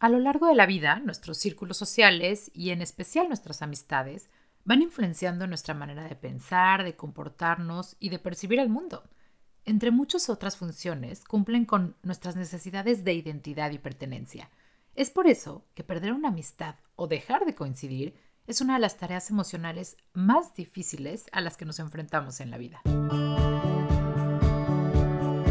A lo largo de la vida, nuestros círculos sociales y en especial nuestras amistades van influenciando nuestra manera de pensar, de comportarnos y de percibir el mundo. Entre muchas otras funciones, cumplen con nuestras necesidades de identidad y pertenencia. Es por eso que perder una amistad o dejar de coincidir es una de las tareas emocionales más difíciles a las que nos enfrentamos en la vida.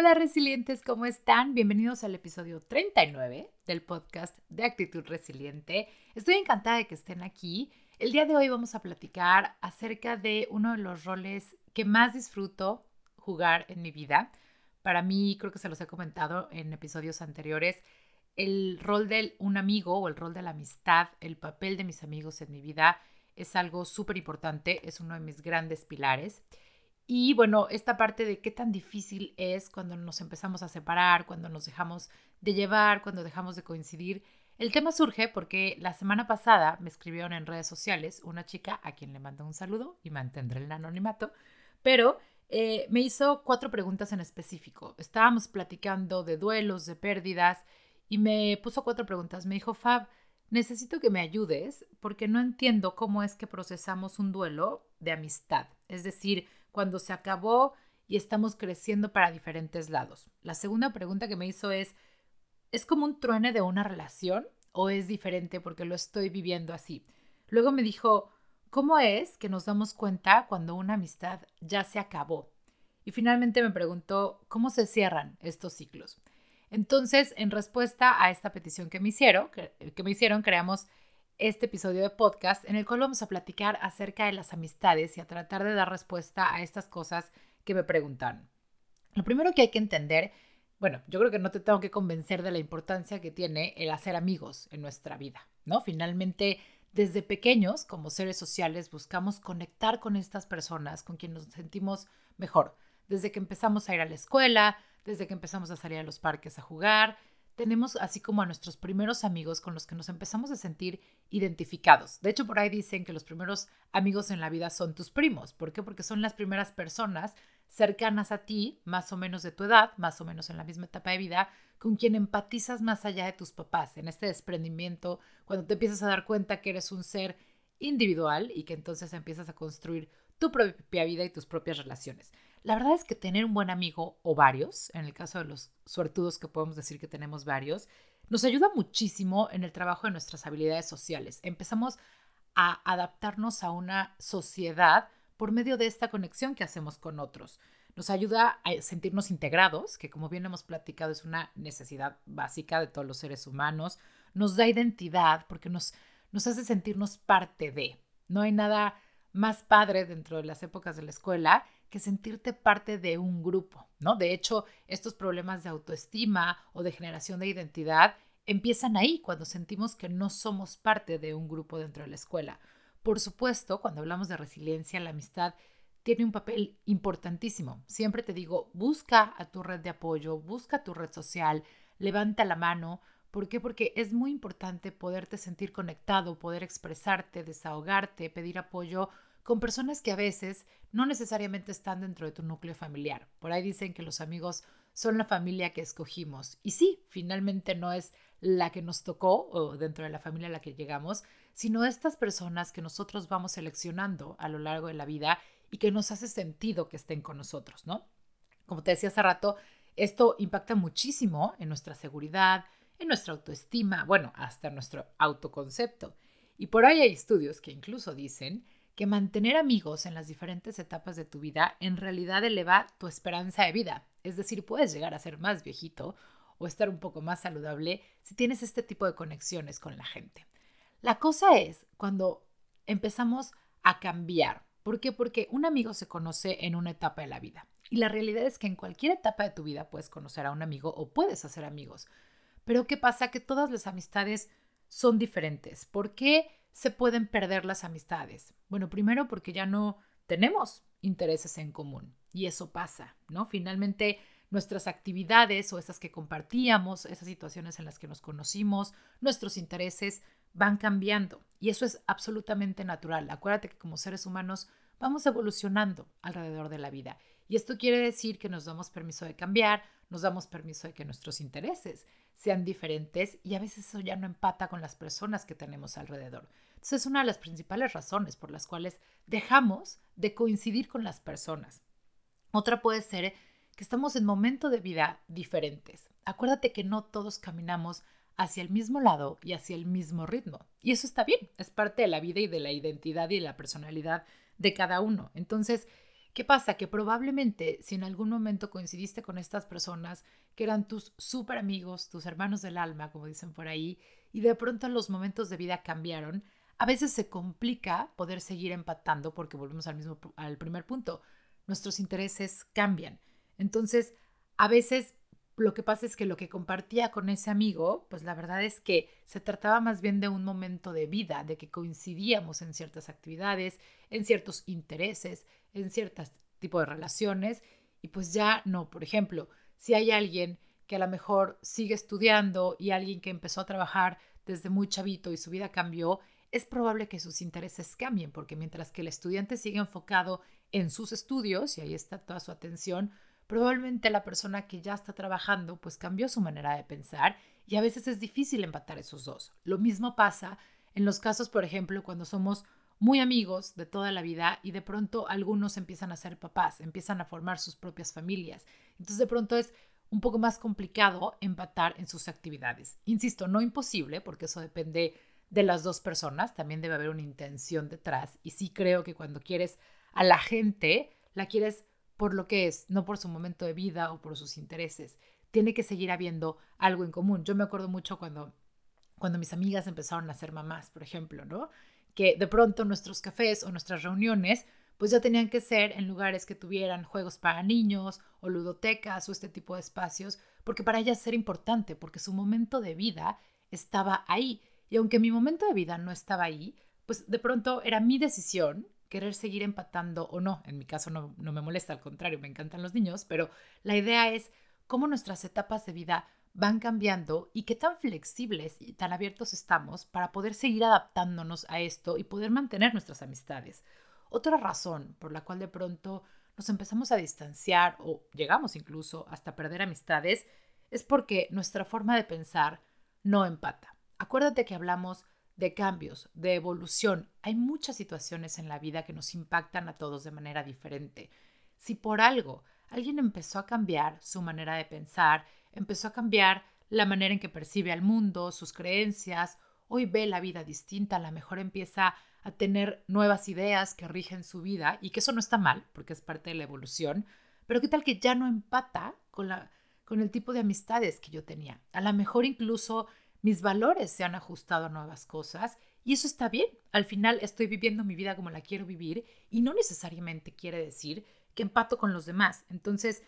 Hola resilientes, ¿cómo están? Bienvenidos al episodio 39 del podcast de Actitud Resiliente. Estoy encantada de que estén aquí el día de hoy vamos a platicar acerca de uno de los roles que más disfruto jugar en mi vida. Para mí, creo que se los he comentado en episodios anteriores, el rol de un amigo o el rol de la amistad, el papel de mis amigos en mi vida es algo súper importante, es uno de mis grandes pilares. Y bueno, esta parte de qué tan difícil es cuando nos empezamos a separar, cuando nos dejamos de llevar, cuando dejamos de coincidir, el tema surge porque la semana pasada me escribieron en redes sociales una chica a quien le mando un saludo y mantendré el anonimato, pero eh, me hizo cuatro preguntas en específico. Estábamos platicando de duelos, de pérdidas y me puso cuatro preguntas. Me dijo, Fab, necesito que me ayudes porque no entiendo cómo es que procesamos un duelo de amistad. Es decir, cuando se acabó y estamos creciendo para diferentes lados. La segunda pregunta que me hizo es, ¿Es como un truene de una relación o es diferente porque lo estoy viviendo así? Luego me dijo, ¿cómo es que nos damos cuenta cuando una amistad ya se acabó? Y finalmente me preguntó, ¿cómo se cierran estos ciclos? Entonces, en respuesta a esta petición que me hicieron, que, me hicieron, creamos este episodio de podcast en el cual vamos a platicar acerca de las amistades y a tratar de dar respuesta a estas cosas que me preguntaron. Lo primero que hay que entender bueno, yo creo que no te tengo que convencer de la importancia que tiene el hacer amigos en nuestra vida, ¿no? Finalmente, desde pequeños, como seres sociales, buscamos conectar con estas personas, con quien nos sentimos mejor. Desde que empezamos a ir a la escuela, desde que empezamos a salir a los parques a jugar, tenemos así como a nuestros primeros amigos con los que nos empezamos a sentir identificados. De hecho, por ahí dicen que los primeros amigos en la vida son tus primos. ¿Por qué? Porque son las primeras personas cercanas a ti, más o menos de tu edad, más o menos en la misma etapa de vida, con quien empatizas más allá de tus papás, en este desprendimiento, cuando te empiezas a dar cuenta que eres un ser individual y que entonces empiezas a construir tu propia vida y tus propias relaciones. La verdad es que tener un buen amigo o varios, en el caso de los suertudos que podemos decir que tenemos varios, nos ayuda muchísimo en el trabajo de nuestras habilidades sociales. Empezamos a adaptarnos a una sociedad por medio de esta conexión que hacemos con otros. Nos ayuda a sentirnos integrados, que como bien hemos platicado es una necesidad básica de todos los seres humanos. Nos da identidad porque nos, nos hace sentirnos parte de. No hay nada más padre dentro de las épocas de la escuela que sentirte parte de un grupo, ¿no? De hecho, estos problemas de autoestima o de generación de identidad empiezan ahí, cuando sentimos que no somos parte de un grupo dentro de la escuela. Por supuesto, cuando hablamos de resiliencia, la amistad tiene un papel importantísimo. Siempre te digo, busca a tu red de apoyo, busca tu red social, levanta la mano. ¿Por qué? Porque es muy importante poderte sentir conectado, poder expresarte, desahogarte, pedir apoyo con personas que a veces no necesariamente están dentro de tu núcleo familiar. Por ahí dicen que los amigos son la familia que escogimos. Y sí, finalmente no es la que nos tocó o dentro de la familia a la que llegamos, sino estas personas que nosotros vamos seleccionando a lo largo de la vida y que nos hace sentido que estén con nosotros, ¿no? Como te decía hace rato, esto impacta muchísimo en nuestra seguridad, en nuestra autoestima, bueno, hasta nuestro autoconcepto. Y por ahí hay estudios que incluso dicen que mantener amigos en las diferentes etapas de tu vida en realidad eleva tu esperanza de vida. Es decir, puedes llegar a ser más viejito o estar un poco más saludable si tienes este tipo de conexiones con la gente. La cosa es cuando empezamos a cambiar. ¿Por qué? Porque un amigo se conoce en una etapa de la vida. Y la realidad es que en cualquier etapa de tu vida puedes conocer a un amigo o puedes hacer amigos. Pero ¿qué pasa? Que todas las amistades son diferentes. ¿Por qué se pueden perder las amistades? Bueno, primero porque ya no tenemos intereses en común y eso pasa, ¿no? Finalmente nuestras actividades o esas que compartíamos, esas situaciones en las que nos conocimos, nuestros intereses van cambiando y eso es absolutamente natural. Acuérdate que como seres humanos vamos evolucionando alrededor de la vida y esto quiere decir que nos damos permiso de cambiar, nos damos permiso de que nuestros intereses sean diferentes y a veces eso ya no empata con las personas que tenemos alrededor. Entonces es una de las principales razones por las cuales dejamos de coincidir con las personas. Otra puede ser que estamos en momentos de vida diferentes. Acuérdate que no todos caminamos hacia el mismo lado y hacia el mismo ritmo. Y eso está bien, es parte de la vida y de la identidad y de la personalidad de cada uno. Entonces, ¿qué pasa? Que probablemente si en algún momento coincidiste con estas personas que eran tus súper amigos, tus hermanos del alma, como dicen por ahí, y de pronto los momentos de vida cambiaron, a veces se complica poder seguir empatando porque volvemos al mismo al primer punto. Nuestros intereses cambian. Entonces, a veces lo que pasa es que lo que compartía con ese amigo, pues la verdad es que se trataba más bien de un momento de vida, de que coincidíamos en ciertas actividades, en ciertos intereses, en ciertos tipos de relaciones, y pues ya no, por ejemplo, si hay alguien que a lo mejor sigue estudiando y alguien que empezó a trabajar desde muy chavito y su vida cambió, es probable que sus intereses cambien, porque mientras que el estudiante sigue enfocado en sus estudios, y ahí está toda su atención, probablemente la persona que ya está trabajando pues cambió su manera de pensar y a veces es difícil empatar esos dos. Lo mismo pasa en los casos, por ejemplo, cuando somos muy amigos de toda la vida y de pronto algunos empiezan a ser papás, empiezan a formar sus propias familias. Entonces de pronto es un poco más complicado empatar en sus actividades. Insisto, no imposible, porque eso depende de las dos personas, también debe haber una intención detrás. Y sí creo que cuando quieres a la gente, la quieres por lo que es, no por su momento de vida o por sus intereses. Tiene que seguir habiendo algo en común. Yo me acuerdo mucho cuando, cuando mis amigas empezaron a ser mamás, por ejemplo, ¿no? Que de pronto nuestros cafés o nuestras reuniones pues ya tenían que ser en lugares que tuvieran juegos para niños o ludotecas o este tipo de espacios, porque para ellas era importante, porque su momento de vida estaba ahí y aunque mi momento de vida no estaba ahí, pues de pronto era mi decisión querer seguir empatando o no. En mi caso no, no me molesta, al contrario, me encantan los niños, pero la idea es cómo nuestras etapas de vida van cambiando y qué tan flexibles y tan abiertos estamos para poder seguir adaptándonos a esto y poder mantener nuestras amistades. Otra razón por la cual de pronto nos empezamos a distanciar o llegamos incluso hasta perder amistades es porque nuestra forma de pensar no empata. Acuérdate que hablamos de cambios, de evolución. Hay muchas situaciones en la vida que nos impactan a todos de manera diferente. Si por algo alguien empezó a cambiar su manera de pensar, empezó a cambiar la manera en que percibe al mundo, sus creencias, hoy ve la vida distinta, a lo mejor empieza a tener nuevas ideas que rigen su vida y que eso no está mal porque es parte de la evolución, pero qué tal que ya no empata con, la, con el tipo de amistades que yo tenía. A lo mejor incluso mis valores se han ajustado a nuevas cosas y eso está bien. Al final estoy viviendo mi vida como la quiero vivir y no necesariamente quiere decir que empato con los demás. Entonces,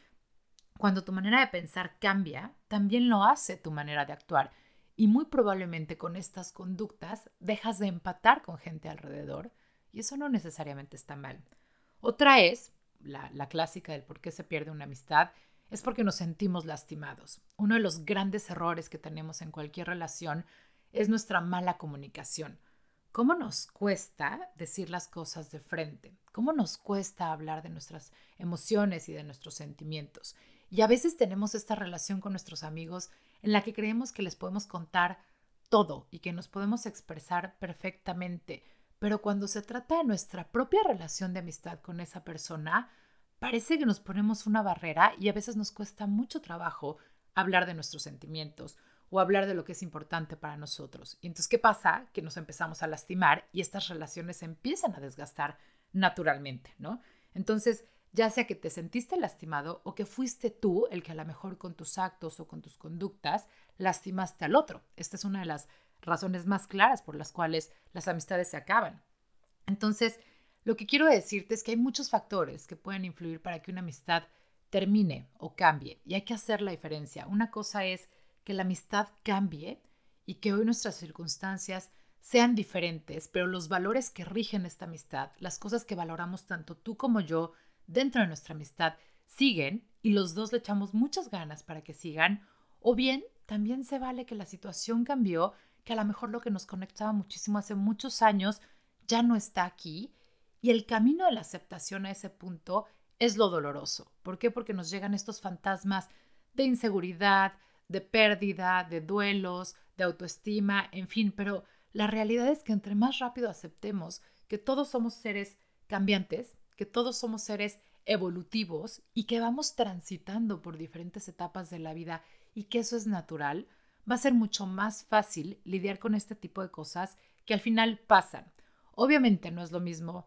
cuando tu manera de pensar cambia, también lo hace tu manera de actuar. Y muy probablemente con estas conductas dejas de empatar con gente alrededor y eso no necesariamente está mal. Otra es, la, la clásica del por qué se pierde una amistad, es porque nos sentimos lastimados. Uno de los grandes errores que tenemos en cualquier relación es nuestra mala comunicación. ¿Cómo nos cuesta decir las cosas de frente? ¿Cómo nos cuesta hablar de nuestras emociones y de nuestros sentimientos? Y a veces tenemos esta relación con nuestros amigos en la que creemos que les podemos contar todo y que nos podemos expresar perfectamente, pero cuando se trata de nuestra propia relación de amistad con esa persona, parece que nos ponemos una barrera y a veces nos cuesta mucho trabajo hablar de nuestros sentimientos o hablar de lo que es importante para nosotros. Y entonces, ¿qué pasa? Que nos empezamos a lastimar y estas relaciones se empiezan a desgastar naturalmente, ¿no? Entonces, ya sea que te sentiste lastimado o que fuiste tú el que a lo mejor con tus actos o con tus conductas lastimaste al otro. Esta es una de las razones más claras por las cuales las amistades se acaban. Entonces, lo que quiero decirte es que hay muchos factores que pueden influir para que una amistad termine o cambie y hay que hacer la diferencia. Una cosa es que la amistad cambie y que hoy nuestras circunstancias sean diferentes, pero los valores que rigen esta amistad, las cosas que valoramos tanto tú como yo dentro de nuestra amistad, siguen y los dos le echamos muchas ganas para que sigan, o bien también se vale que la situación cambió, que a lo mejor lo que nos conectaba muchísimo hace muchos años ya no está aquí y el camino de la aceptación a ese punto es lo doloroso. ¿Por qué? Porque nos llegan estos fantasmas de inseguridad, de pérdida, de duelos, de autoestima, en fin, pero la realidad es que entre más rápido aceptemos que todos somos seres cambiantes, que todos somos seres evolutivos y que vamos transitando por diferentes etapas de la vida y que eso es natural, va a ser mucho más fácil lidiar con este tipo de cosas que al final pasan. Obviamente no es lo mismo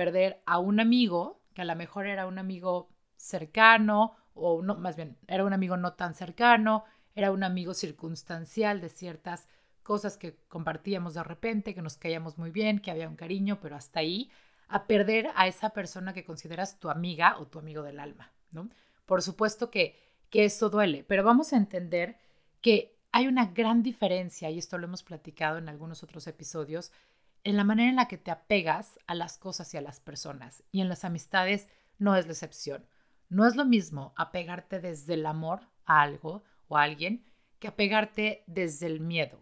perder a un amigo, que a lo mejor era un amigo cercano, o no, más bien, era un amigo no tan cercano, era un amigo circunstancial de ciertas cosas que compartíamos de repente, que nos caíamos muy bien, que había un cariño, pero hasta ahí, a perder a esa persona que consideras tu amiga o tu amigo del alma, ¿no? Por supuesto que, que eso duele, pero vamos a entender que hay una gran diferencia, y esto lo hemos platicado en algunos otros episodios, en la manera en la que te apegas a las cosas y a las personas. Y en las amistades no es la excepción. No es lo mismo apegarte desde el amor a algo o a alguien que apegarte desde el miedo.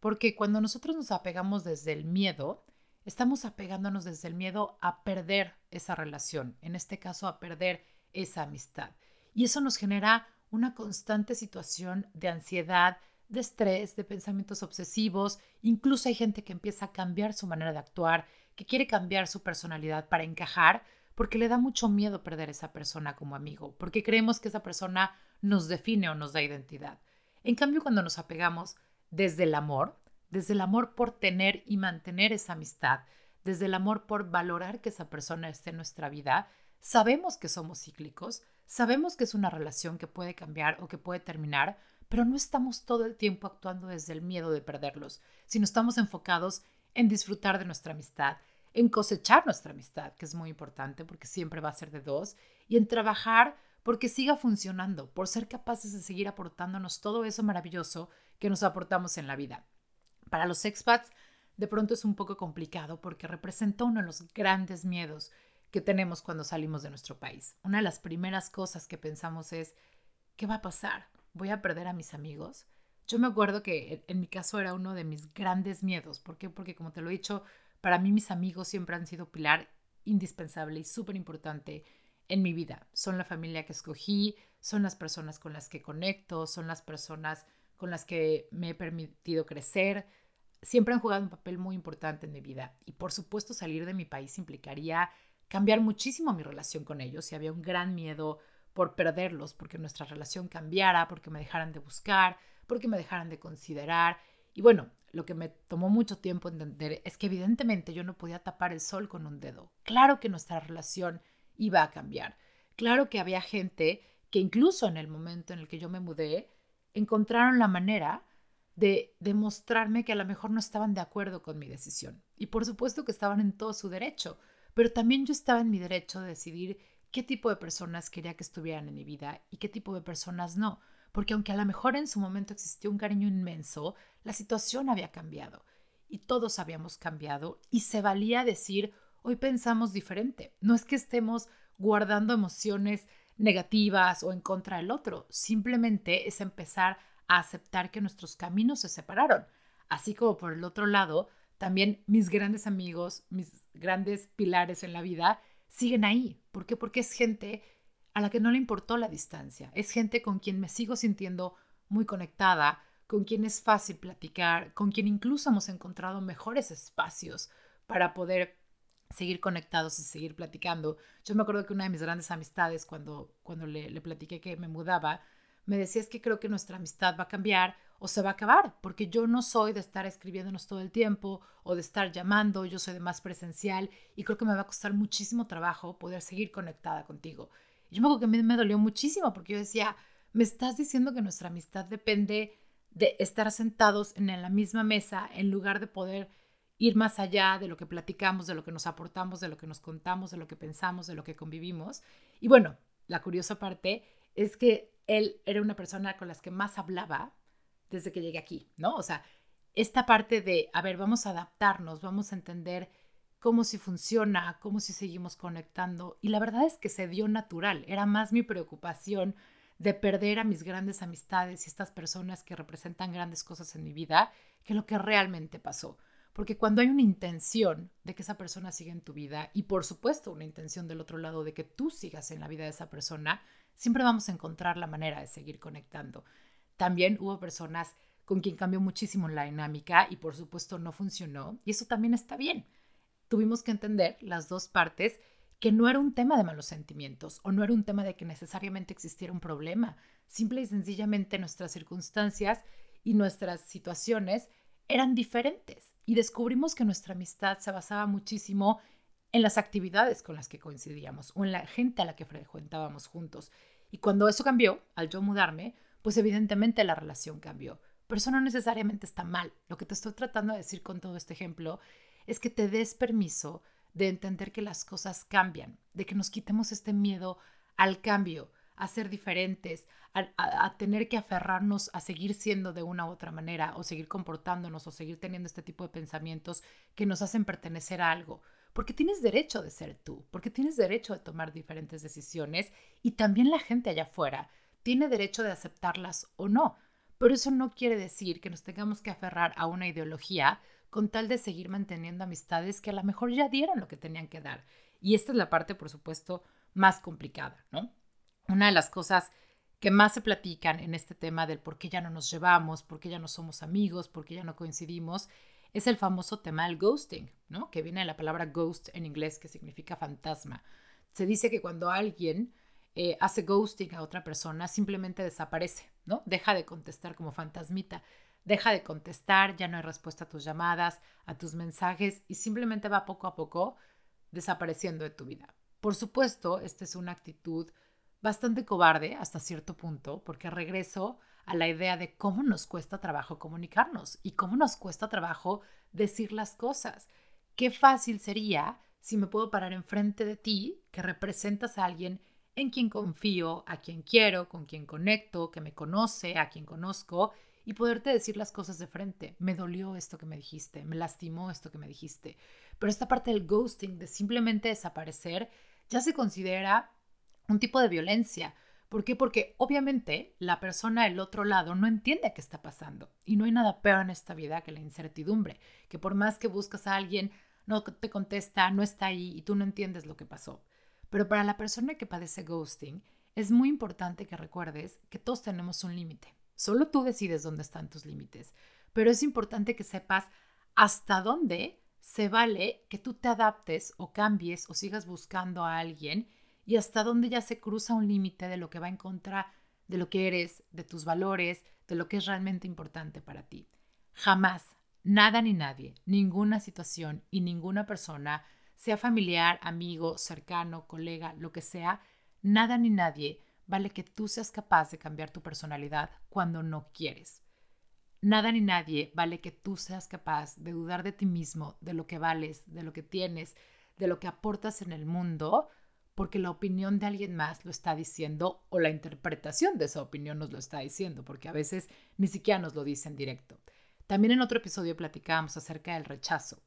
Porque cuando nosotros nos apegamos desde el miedo, estamos apegándonos desde el miedo a perder esa relación, en este caso a perder esa amistad. Y eso nos genera una constante situación de ansiedad, de estrés, de pensamientos obsesivos. Incluso hay gente que empieza a cambiar su manera de actuar, que quiere cambiar su personalidad para encajar, porque le da mucho miedo perder esa persona como amigo, porque creemos que esa persona nos define o nos da identidad. En cambio, cuando nos apegamos desde el amor, desde el amor por tener y mantener esa amistad, desde el amor por valorar que esa persona esté en nuestra vida, sabemos que somos cíclicos, sabemos que es una relación que puede cambiar o que puede terminar, pero no estamos todo el tiempo actuando desde el miedo de perderlos, sino estamos enfocados en disfrutar de nuestra amistad, en cosechar nuestra amistad, que es muy importante porque siempre va a ser de dos, y en trabajar porque siga funcionando, por ser capaces de seguir aportándonos todo eso maravilloso que nos aportamos en la vida. Para los expats, de pronto es un poco complicado porque representa uno de los grandes miedos que tenemos cuando salimos de nuestro país. Una de las primeras cosas que pensamos es, ¿qué va a pasar? ¿Voy a perder a mis amigos? Yo me acuerdo que en mi caso era uno de mis grandes miedos. ¿Por qué? Porque como te lo he dicho, para mí mis amigos siempre han sido pilar indispensable y súper importante en mi vida. Son la familia que escogí, son las personas con las que conecto, son las personas con las que me he permitido crecer. Siempre han jugado un papel muy importante en mi vida. Y por supuesto salir de mi país implicaría cambiar muchísimo mi relación con ellos y había un gran miedo por perderlos, porque nuestra relación cambiara, porque me dejaran de buscar, porque me dejaran de considerar. Y bueno, lo que me tomó mucho tiempo entender es que evidentemente yo no podía tapar el sol con un dedo. Claro que nuestra relación iba a cambiar. Claro que había gente que incluso en el momento en el que yo me mudé, encontraron la manera de demostrarme que a lo mejor no estaban de acuerdo con mi decisión. Y por supuesto que estaban en todo su derecho, pero también yo estaba en mi derecho de decidir qué tipo de personas quería que estuvieran en mi vida y qué tipo de personas no. Porque aunque a lo mejor en su momento existió un cariño inmenso, la situación había cambiado y todos habíamos cambiado y se valía decir, hoy pensamos diferente. No es que estemos guardando emociones negativas o en contra del otro, simplemente es empezar a aceptar que nuestros caminos se separaron. Así como por el otro lado, también mis grandes amigos, mis grandes pilares en la vida siguen ahí. ¿Por qué? Porque es gente a la que no le importó la distancia. Es gente con quien me sigo sintiendo muy conectada, con quien es fácil platicar, con quien incluso hemos encontrado mejores espacios para poder seguir conectados y seguir platicando. Yo me acuerdo que una de mis grandes amistades, cuando, cuando le, le platiqué que me mudaba, me decía es que creo que nuestra amistad va a cambiar o se va a acabar, porque yo no soy de estar escribiéndonos todo el tiempo o de estar llamando, yo soy de más presencial y creo que me va a costar muchísimo trabajo poder seguir conectada contigo. Y yo me acuerdo que a mí me dolió muchísimo porque yo decía, me estás diciendo que nuestra amistad depende de estar sentados en la misma mesa en lugar de poder ir más allá de lo que platicamos, de lo que nos aportamos, de lo que nos contamos, de lo que pensamos, de lo que convivimos. Y bueno, la curiosa parte es que él era una persona con las que más hablaba desde que llegué aquí, ¿no? O sea, esta parte de, a ver, vamos a adaptarnos, vamos a entender cómo si funciona, cómo si seguimos conectando. Y la verdad es que se dio natural. Era más mi preocupación de perder a mis grandes amistades y estas personas que representan grandes cosas en mi vida que lo que realmente pasó. Porque cuando hay una intención de que esa persona siga en tu vida y por supuesto una intención del otro lado de que tú sigas en la vida de esa persona, siempre vamos a encontrar la manera de seguir conectando. También hubo personas con quien cambió muchísimo la dinámica y por supuesto no funcionó y eso también está bien. Tuvimos que entender las dos partes que no era un tema de malos sentimientos o no era un tema de que necesariamente existiera un problema. Simple y sencillamente nuestras circunstancias y nuestras situaciones eran diferentes y descubrimos que nuestra amistad se basaba muchísimo en las actividades con las que coincidíamos o en la gente a la que frecuentábamos juntos. Y cuando eso cambió, al yo mudarme, pues evidentemente la relación cambió. Pero eso no necesariamente está mal. Lo que te estoy tratando de decir con todo este ejemplo es que te des permiso de entender que las cosas cambian, de que nos quitemos este miedo al cambio, a ser diferentes, a, tener que aferrarnos a seguir siendo de una u otra manera o seguir comportándonos o seguir teniendo este tipo de pensamientos que nos hacen pertenecer a algo. Porque tienes derecho de ser tú, porque tienes derecho de tomar diferentes decisiones y también la gente allá afuera tiene derecho de aceptarlas o no. Pero eso no quiere decir que nos tengamos que aferrar a una ideología con tal de seguir manteniendo amistades que a lo mejor ya dieron lo que tenían que dar. Y esta es la parte, por supuesto, más complicada, ¿no? Una de las cosas que más se platican en este tema del por qué ya no nos llevamos, por qué ya no somos amigos, por qué ya no coincidimos, es el famoso tema del ghosting, ¿no? Que viene de la palabra ghost en inglés, que significa fantasma. Se dice que cuando alguien eh, hace ghosting a otra persona, simplemente desaparece, ¿no? Deja de contestar como fantasmita, deja de contestar, ya no hay respuesta a tus llamadas, a tus mensajes y simplemente va poco a poco desapareciendo de tu vida. Por supuesto, esta es una actitud bastante cobarde hasta cierto punto, porque regreso a la idea de cómo nos cuesta trabajo comunicarnos y cómo nos cuesta trabajo decir las cosas. Qué fácil sería si me puedo parar enfrente de ti, que representas a alguien en quien confío, a quien quiero, con quien conecto, que me conoce, a quien conozco, y poderte decir las cosas de frente. Me dolió esto que me dijiste, me lastimó esto que me dijiste. Pero esta parte del ghosting, de simplemente desaparecer, ya se considera un tipo de violencia. ¿Por qué? Porque obviamente la persona del otro lado no entiende qué está pasando. Y no hay nada peor en esta vida que la incertidumbre, que por más que buscas a alguien, no te contesta, no está ahí y tú no entiendes lo que pasó. Pero para la persona que padece ghosting, es muy importante que recuerdes que todos tenemos un límite. Solo tú decides dónde están tus límites. Pero es importante que sepas hasta dónde se vale que tú te adaptes o cambies o sigas buscando a alguien y hasta dónde ya se cruza un límite de lo que va en contra de lo que eres, de tus valores, de lo que es realmente importante para ti. Jamás, nada ni nadie, ninguna situación y ninguna persona sea familiar, amigo, cercano, colega, lo que sea, nada ni nadie vale que tú seas capaz de cambiar tu personalidad cuando no quieres. Nada ni nadie vale que tú seas capaz de dudar de ti mismo, de lo que vales, de lo que tienes, de lo que aportas en el mundo, porque la opinión de alguien más lo está diciendo o la interpretación de esa opinión nos lo está diciendo, porque a veces ni siquiera nos lo dicen directo. También en otro episodio platicábamos acerca del rechazo.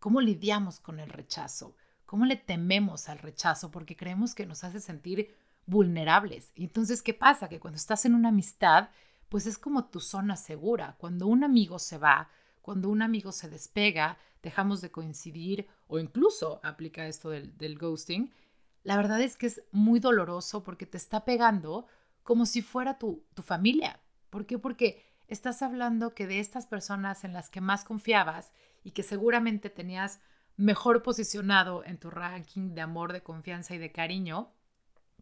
¿Cómo lidiamos con el rechazo? ¿Cómo le tememos al rechazo? Porque creemos que nos hace sentir vulnerables. Entonces, ¿qué pasa? Que cuando estás en una amistad, pues es como tu zona segura. Cuando un amigo se va, cuando un amigo se despega, dejamos de coincidir o incluso aplica esto del, del ghosting, la verdad es que es muy doloroso porque te está pegando como si fuera tu, tu familia. ¿Por qué? Porque estás hablando que de estas personas en las que más confiabas y que seguramente tenías mejor posicionado en tu ranking de amor, de confianza y de cariño,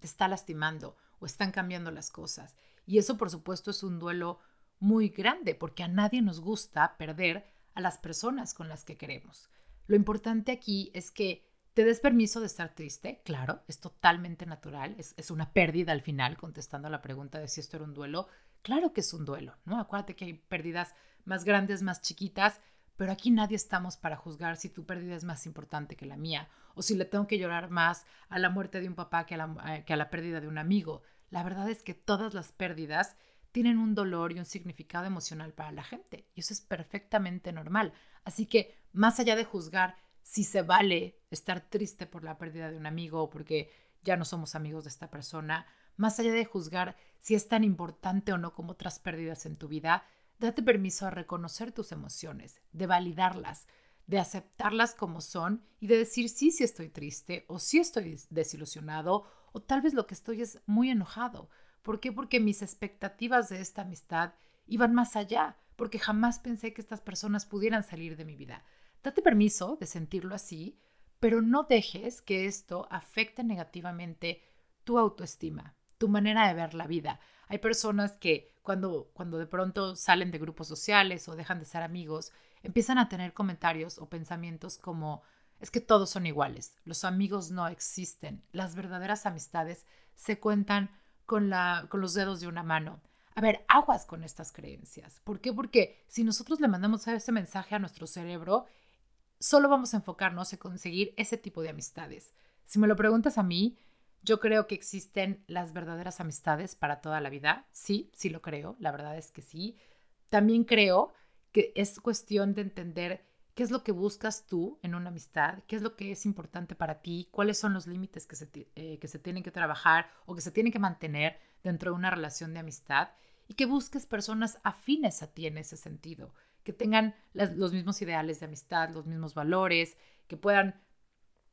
te está lastimando o están cambiando las cosas. Y eso, por supuesto, es un duelo muy grande porque a nadie nos gusta perder a las personas con las que queremos. Lo importante aquí es que te des permiso de estar triste, claro, es totalmente natural, es, una pérdida al final, contestando a la pregunta de si esto era un duelo, claro que es un duelo, ¿no? Acuérdate que hay pérdidas más grandes, más chiquitas, pero aquí nadie estamos para juzgar si tu pérdida es más importante que la mía o si le tengo que llorar más a la muerte de un papá que a la, eh, que a la pérdida de un amigo. La verdad es que todas las pérdidas tienen un dolor y un significado emocional para la gente. Y eso es perfectamente normal. Así que, más allá de juzgar si se vale estar triste por la pérdida de un amigo o porque ya no somos amigos de esta persona, más allá de juzgar si es tan importante o no como otras pérdidas en tu vida, date permiso a reconocer tus emociones, de validarlas, de aceptarlas como son y de decir sí, sí estoy triste o sí estoy desilusionado o tal vez lo que estoy es muy enojado. ¿Por qué? Porque mis expectativas de esta amistad iban más allá, porque jamás pensé que estas personas pudieran salir de mi vida. Date permiso de sentirlo así, pero no dejes que esto afecte negativamente tu autoestima, tu manera de ver la vida. Hay personas que cuando, cuando de pronto salen de grupos sociales o dejan de ser amigos, empiezan a tener comentarios o pensamientos como es que todos son iguales, los amigos no existen, las verdaderas amistades se cuentan con, la, con los dedos de una mano. A ver, aguas con estas creencias. ¿Por qué? Porque si nosotros le mandamos ese mensaje a nuestro cerebro, solo vamos a enfocarnos en conseguir ese tipo de amistades. Si me lo preguntas a mí, yo creo que existen las verdaderas amistades para toda la vida. Sí, sí lo creo, la verdad es que sí. También creo que es cuestión de entender qué es lo que buscas tú en una amistad, qué es lo que es importante para ti, cuáles son los límites que se, eh, que se tienen que trabajar o que se tienen que mantener dentro de una relación de amistad y que busques personas afines a ti en ese sentido que tengan los mismos ideales de amistad, los mismos valores, que puedan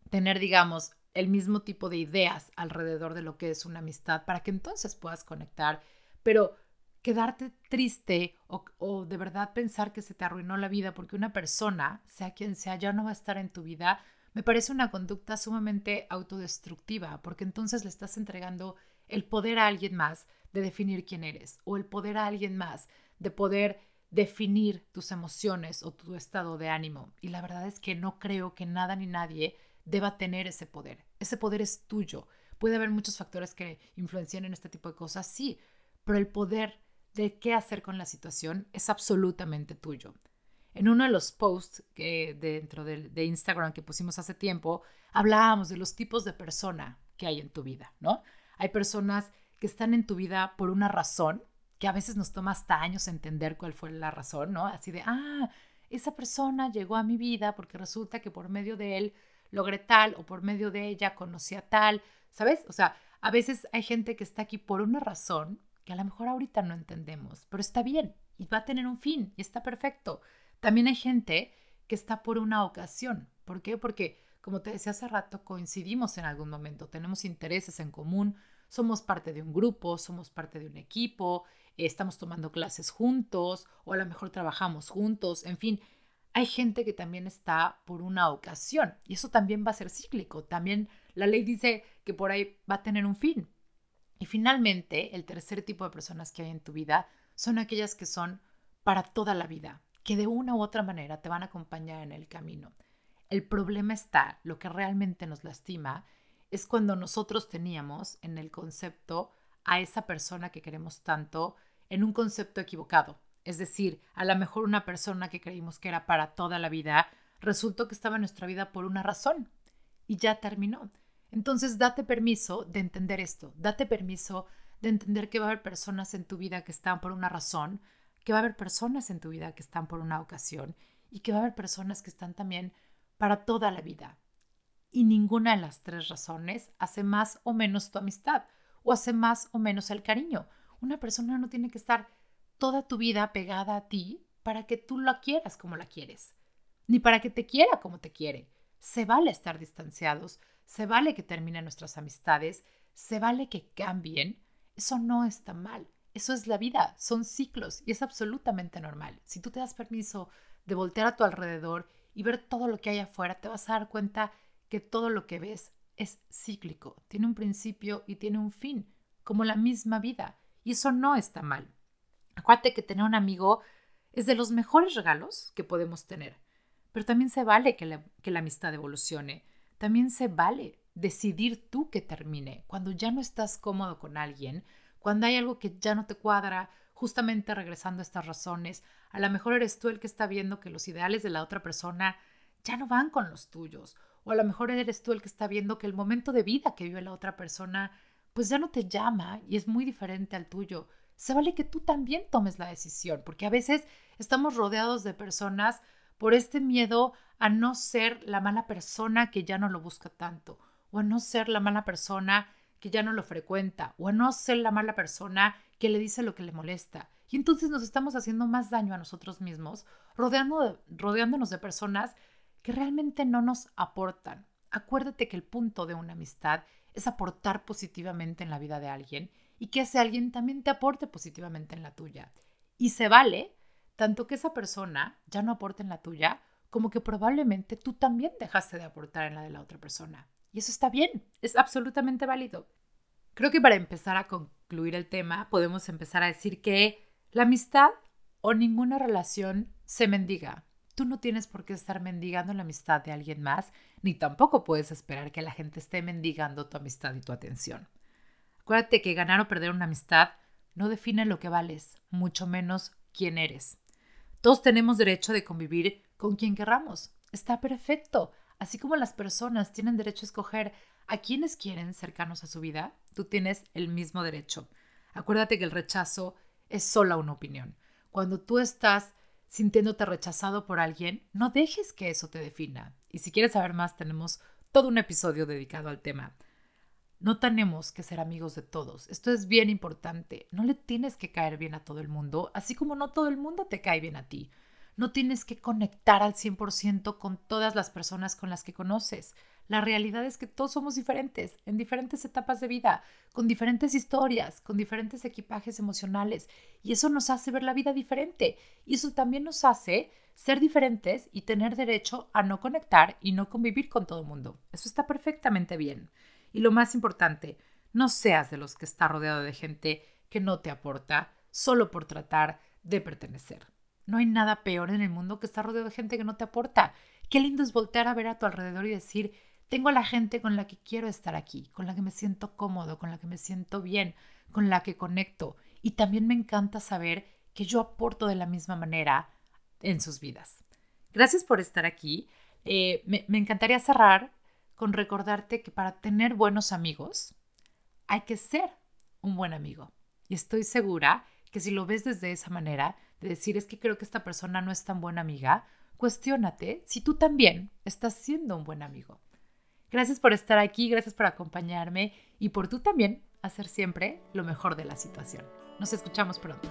tener, digamos, el mismo tipo de ideas alrededor de lo que es una amistad para que entonces puedas conectar. Pero quedarte triste o, de verdad pensar que se te arruinó la vida porque una persona, sea quien sea, ya no va a estar en tu vida, me parece una conducta sumamente autodestructiva porque entonces le estás entregando el poder a alguien más de definir quién eres o el poder a alguien más de poder definir tus emociones o tu estado de ánimo. Y la verdad es que no creo que nada ni nadie deba tener ese poder. Ese poder es tuyo. Puede haber muchos factores que influencian en este tipo de cosas, sí, pero el poder de qué hacer con la situación es absolutamente tuyo. En uno de los posts que dentro de, de Instagram que pusimos hace tiempo, hablábamos de los tipos de persona que hay en tu vida, ¿no? Hay personas que están en tu vida por una razón que a veces nos toma hasta años entender cuál fue la razón, ¿no? Así de, ah, esa persona llegó a mi vida porque resulta que por medio de él logré tal o por medio de ella conocí a tal, ¿sabes? O sea, a veces hay gente que está aquí por una razón que a lo mejor ahorita no entendemos, pero está bien y va a tener un fin y está perfecto. También hay gente que está por una ocasión. ¿Por qué? Porque, como te decía hace rato, coincidimos en algún momento, tenemos intereses en común, somos parte de un grupo, somos parte de un equipo, estamos tomando clases juntos o a lo mejor trabajamos juntos, en fin, hay gente que también está por una ocasión y eso también va a ser cíclico. También la ley dice que por ahí va a tener un fin. Y finalmente, el tercer tipo de personas que hay en tu vida son aquellas que son para toda la vida, que de una u otra manera te van a acompañar en el camino. El problema está, lo que realmente nos lastima, es cuando nosotros teníamos en el concepto a esa persona que queremos tanto en un concepto equivocado. Es decir, a lo mejor una persona que creímos que era para toda la vida, resultó que estaba en nuestra vida por una razón y ya terminó. Entonces, date permiso de entender esto, date permiso de entender que va a haber personas en tu vida que están por una razón, que va a haber personas en tu vida que están por una ocasión y que va a haber personas que están también para toda la vida. Y ninguna de las tres razones hace más o menos tu amistad o hace más o menos el cariño. Una persona no tiene que estar toda tu vida pegada a ti para que tú la quieras como la quieres, ni para que te quiera como te quiere. Se vale estar distanciados, se vale que terminen nuestras amistades, se vale que cambien. Eso no está mal. Eso es la vida, son ciclos y es absolutamente normal. Si tú te das permiso de voltear a tu alrededor y ver todo lo que hay afuera, te vas a dar cuenta que todo lo que ves es cíclico, tiene un principio y tiene un fin, como la misma vida. Y eso no está mal. Acuérdate que tener un amigo es de los mejores regalos que podemos tener. Pero también se vale que la, amistad evolucione. También se vale decidir tú que termine. Cuando ya no estás cómodo con alguien, cuando hay algo que ya no te cuadra, justamente regresando a estas razones, a lo mejor eres tú el que está viendo que los ideales de la otra persona ya no van con los tuyos. O a lo mejor eres tú el que está viendo que el momento de vida que vive la otra persona pues ya no te llama y es muy diferente al tuyo. Se vale que tú también tomes la decisión, porque a veces estamos rodeados de personas por este miedo a no ser la mala persona que ya no lo busca tanto, o a no ser la mala persona que ya no lo frecuenta, o a no ser la mala persona que le dice lo que le molesta. Y entonces nos estamos haciendo más daño a nosotros mismos, rodeando, rodeándonos de personas que realmente no nos aportan. Acuérdate que el punto de una amistad es aportar positivamente en la vida de alguien y que ese alguien también te aporte positivamente en la tuya. Y se vale tanto que esa persona ya no aporte en la tuya, como que probablemente tú también dejaste de aportar en la de la otra persona. Y eso está bien, es absolutamente válido. Creo que para empezar a concluir el tema, podemos empezar a decir que la amistad o ninguna relación se mendiga. Tú no tienes por qué estar mendigando la amistad de alguien más, ni tampoco puedes esperar que la gente esté mendigando tu amistad y tu atención. Acuérdate que ganar o perder una amistad no define lo que vales, mucho menos quién eres. Todos tenemos derecho de convivir con quien querramos. Está perfecto. Así como las personas tienen derecho a escoger a quienes quieren cercanos a su vida, tú tienes el mismo derecho. Acuérdate que el rechazo es solo una opinión. Cuando tú estás sintiéndote rechazado por alguien, no dejes que eso te defina. Y si quieres saber más, tenemos todo un episodio dedicado al tema. No tenemos que ser amigos de todos. Esto es bien importante. No le tienes que caer bien a todo el mundo, así como no todo el mundo te cae bien a ti. No tienes que conectar al 100% con todas las personas con las que conoces. La realidad es que todos somos diferentes, en diferentes etapas de vida, con diferentes historias, con diferentes equipajes emocionales, y eso nos hace ver la vida diferente. Y eso también nos hace ser diferentes y tener derecho a no conectar y no convivir con todo el mundo. Eso está perfectamente bien. Y lo más importante, no seas de los que está rodeado de gente que no te aporta solo por tratar de pertenecer. No hay nada peor en el mundo que estar rodeado de gente que no te aporta. Qué lindo es voltear a ver a tu alrededor y decir, tengo a la gente con la que quiero estar aquí, con la que me siento cómodo, con la que me siento bien, con la que conecto. Y también me encanta saber que yo aporto de la misma manera en sus vidas. Gracias por estar aquí. Eh, me, encantaría cerrar con recordarte que para tener buenos amigos hay que ser un buen amigo. Y estoy segura que si lo ves desde esa manera, de decir es que creo que esta persona no es tan buena amiga, cuestiónate si tú también estás siendo un buen amigo. Gracias por estar aquí, gracias por acompañarme y por tú también hacer siempre lo mejor de la situación. Nos escuchamos pronto.